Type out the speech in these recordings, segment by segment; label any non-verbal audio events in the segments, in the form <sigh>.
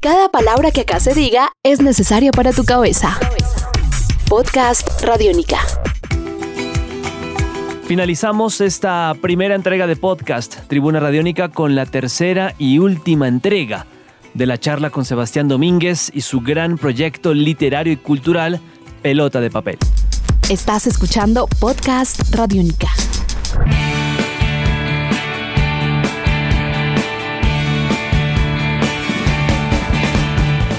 Cada palabra que acá se diga es necesaria para tu cabeza. Podcast Radiónica. Finalizamos esta primera entrega de podcast Tribuna Radiónica con la tercera y última entrega de la charla con Sebastián Domínguez y su gran proyecto literario y cultural Pelota de Papel. Estás escuchando Podcast Radiónica.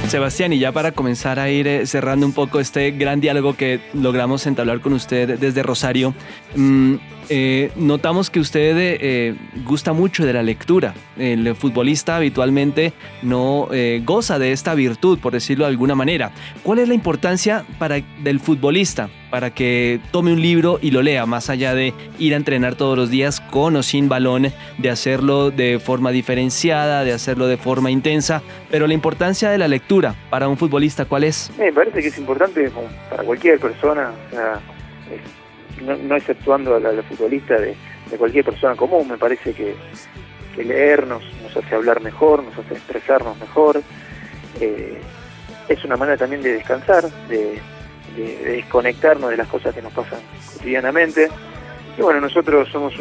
Sebastián, y ya para comenzar a ir eh, cerrando un poco este gran diálogo que logramos entablar con usted desde Rosario, mm, eh, notamos que usted eh, gusta mucho de la lectura. El futbolista habitualmente no goza de esta virtud, por decirlo de alguna manera. ¿Cuál es la importancia para, del futbolista para que tome un libro y lo lea, más allá de ir a entrenar todos los días con o sin balón, de hacerlo de forma diferenciada, de hacerlo de forma intensa? Pero la importancia de la lectura para un futbolista, ¿cuál es? Me parece que es importante para cualquier persona. O sea, no, exceptuando a la, futbolista de, cualquier persona común, me parece que, que leer nos, hace hablar mejor, nos hace expresarnos mejor. Eh, es una manera también de descansar, de, desconectarnos de las cosas que nos pasan cotidianamente. Y bueno, nosotros somos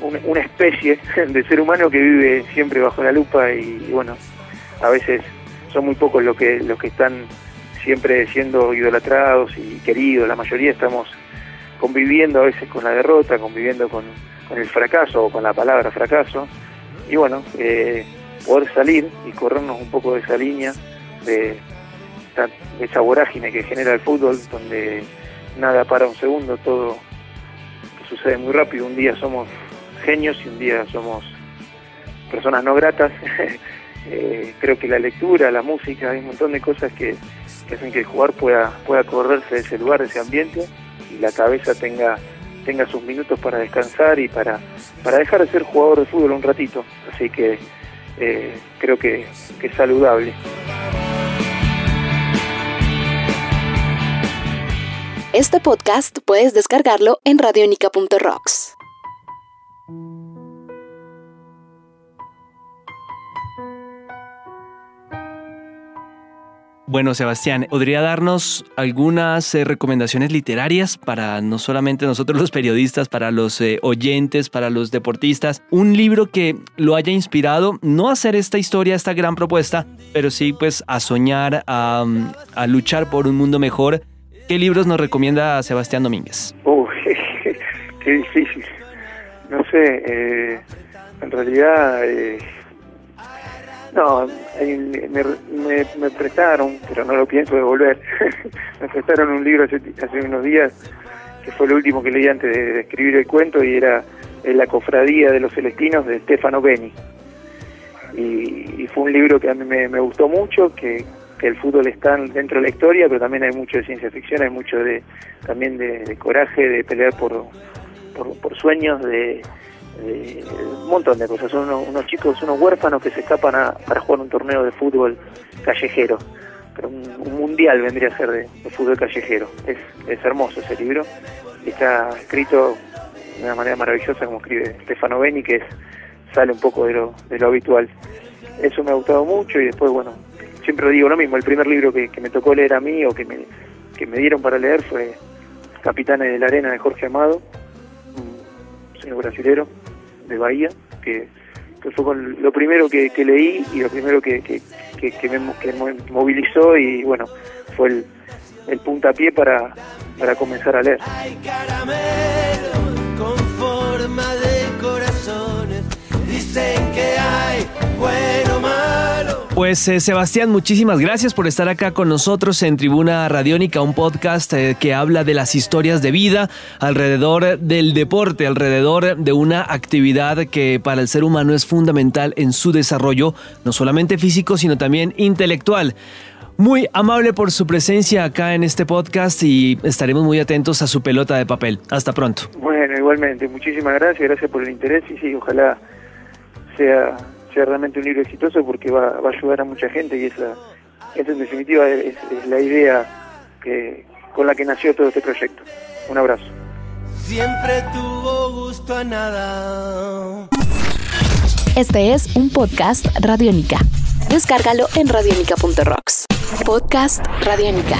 una especie <laughs> de ser humano que vive siempre bajo la lupa y, bueno, a veces son muy pocos los que, los que están siempre siendo idolatrados y queridos, la mayoría estamos conviviendo a veces con la derrota, conviviendo con, el fracaso o con la palabra fracaso. Y bueno, eh, poder salir y corrernos un poco de esa línea, de, esa vorágine que genera el fútbol, donde nada para un segundo, todo sucede muy rápido. Un día somos genios y un día somos personas no gratas. <laughs> Eh, creo que la lectura, la música, hay un montón de cosas que, hacen que el jugador pueda, pueda correrse de ese lugar, de ese ambiente y la cabeza tenga tenga sus minutos para descansar y para, para dejar de ser jugador de fútbol un ratito. Así que eh, creo que es saludable. Este podcast puedes descargarlo en radionica.rocks. Bueno, Sebastián, ¿podría darnos algunas eh, recomendaciones literarias para no solamente nosotros los periodistas, para los eh, oyentes, para los deportistas? Un libro que lo haya inspirado, no a hacer esta historia, esta gran propuesta, pero sí pues a soñar, a, luchar por un mundo mejor. ¿Qué libros nos recomienda Sebastián Domínguez? Uy, <laughs> qué difícil. No sé, eh, en realidad... No, me, me, prestaron, pero no lo pienso devolver, <laughs> me prestaron un libro hace, unos días, que fue el último que leí antes de, escribir el cuento, y era La cofradía de los celestinos de Stefano Beni. Y, fue un libro que a mí me, gustó mucho, que, el fútbol está dentro de la historia, pero también hay mucho de ciencia ficción, hay mucho de también de, coraje, de pelear por, por sueños, de, un montón de cosas. Son unos, chicos, unos huérfanos que se escapan a, para jugar un torneo de fútbol callejero. Pero un, mundial vendría a ser de, fútbol callejero. Es, es hermoso ese libro. Está escrito de una manera maravillosa como escribe Stefano Beni, que es, sale un poco de lo, de lo habitual. Eso me ha gustado mucho y después, bueno, siempre digo lo mismo. El primer libro que, me tocó leer a mí o que me, que me dieron para leer fue Capitanes de la Arena de Jorge Amado, un señor brasilero de Bahía, que, fue lo primero que, leí y lo primero que, que, me, movilizó y bueno, fue el, el puntapié para, para comenzar a leer. Pues eh, Sebastián, muchísimas gracias por estar acá con nosotros en Tribuna Radiónica, un podcast eh, que habla de las historias de vida alrededor del deporte, alrededor de una actividad que para el ser humano es fundamental en su desarrollo, no solamente físico, sino también intelectual. Muy amable por su presencia acá en este podcast y estaremos muy atentos a su pelota de papel. Hasta pronto. Bueno, igualmente, muchísimas gracias, gracias por el interés y sí, ojalá sea sea realmente un libro exitoso porque va, a ayudar a mucha gente y esa, esa en definitiva es, la idea que, con la que nació todo este proyecto. Un abrazo. Siempre tuvo gusto a nada. Este es un podcast Radiónica. Descárgalo en radiónica.rocks. Podcast Radiónica.